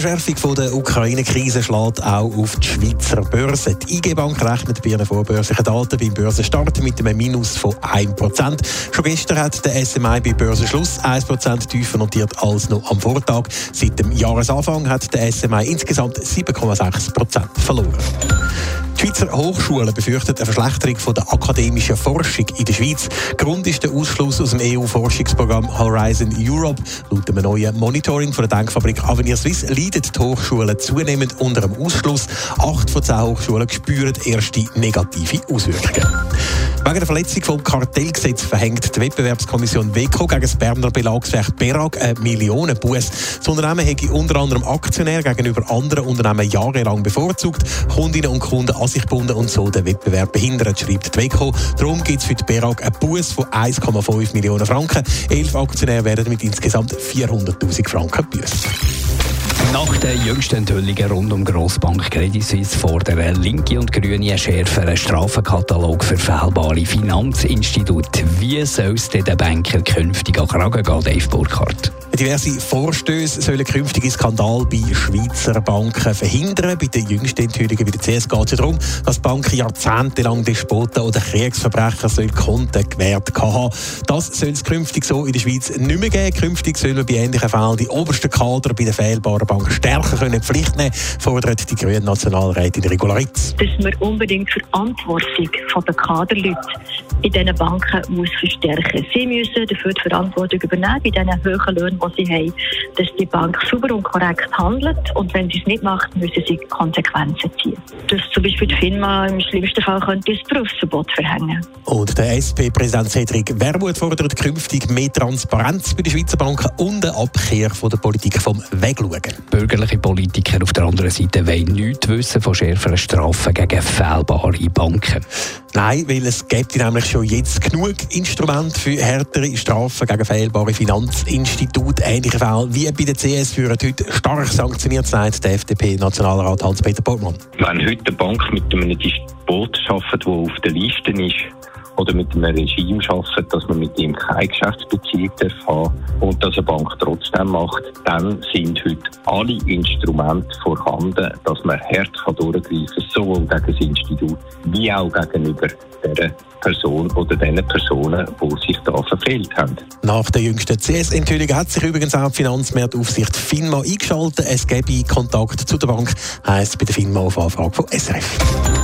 Verschärfung der Ukraine-Krise schlägt auch auf die Schweizer Börse. Die IG Bank rechnet bei ihren vorbörslichen Daten beim Börsenstart mit einem Minus von 1%. Schon gestern hat der SMI bei Börsenschluss 1% tiefer notiert als noch am Vortag. Seit dem Jahresanfang hat der SMI insgesamt 7,6% verloren. Die Schweizer Hochschulen befürchten eine Verschlechterung von der akademischen Forschung in der Schweiz. Grund ist der Ausschluss aus dem EU-Forschungsprogramm Horizon Europe. Laut einem neuen Monitoring von der Denkfabrik Avenir Suisse leiden die Hochschulen zunehmend unter dem Ausschluss. Acht von zehn Hochschulen spüren erste negative Auswirkungen. Wegen der Verletzung vom Kartellgesetz verhängt die Wettbewerbskommission WECO gegen das Berner Belagswerk Berag eine Millionenbuß. Das Unternehmen hätte unter anderem Aktionär gegenüber anderen Unternehmen jahrelang bevorzugt, Kundinnen und Kunden an sich gebunden und so den Wettbewerb behindert, schreibt die WECO. Darum gibt es für die Berag einen Buß von 1,5 Millionen Franken. Elf Aktionäre werden mit insgesamt 400'000 Franken büßen. Nach den jüngsten Enthüllungen rund um Grossbank Credit Suisse fordern Linke und Grüne einen schärferen Strafenkatalog für fehlbare Finanzinstitute. Wie soll es den Banker künftig an Kragen gehen, Dave Burkhardt? Diverse Vorstöße sollen künftige Skandal bei Schweizer Banken verhindern. Bei den jüngsten Enthüllungen bei der CS geht es darum, dass Banken jahrzehntelang Despoten oder Kriegsverbrecher soll Konten gewährt haben. Das soll es künftig so in der Schweiz nicht mehr geben. Künftig sollen bei ähnlichen Fällen die obersten Kader bei den fehlbaren Banken stärker können Pflicht nehmen fordert die grüne Nationalrätin Regularitz. Dass man unbedingt Verantwortung der Kaderleute in diesen Banken muss verstärken. Sie müssen dafür die Verantwortung übernehmen, bei diesen hohen Löhnen, die sie haben, dass die Bank sauber und korrekt handelt. Und wenn sie es nicht macht, müssen sie Konsequenzen ziehen. Dass zum Beispiel die Firma im schlimmsten Fall könnte ein Berufsverbot verhängen Und der SP-Präsident Cedric Wermuth fordert künftig mehr Transparenz bei den Schweizer Banken und eine Abkehr von der Politik vom Wegschauen. Bürgerliche Politiker auf der anderen Seite wollen nichts wissen von schärferen Strafen gegen fehlbare Banken. Nein, weil es gibt nämlich schon jetzt genug Instrumente für härtere Strafen gegen fehlbare Finanzinstitute. Ähnliche Fälle wie bei der CS führen heute stark sanktioniert, sagt der FDP-Nationalrat Hans-Peter Portmann. Wenn heute eine Bank mit einem Despot arbeitet, der auf der Liste ist, oder mit einem Regime arbeiten, dass man mit ihm keine Geschäftsbeziehung haben und dass eine Bank trotzdem macht, dann sind heute alle Instrumente vorhanden, dass man hart durchgreifen kann, sowohl gegen das Institut wie auch gegenüber der Person oder den Personen, die sich da verfehlt haben. Nach der jüngsten CS-Enthüllung hat sich übrigens auch die Finanzmarktaufsicht FINMA eingeschaltet. Es gebe Kontakt zu der Bank, heisst bei der FINMA auf Anfrage von SRF.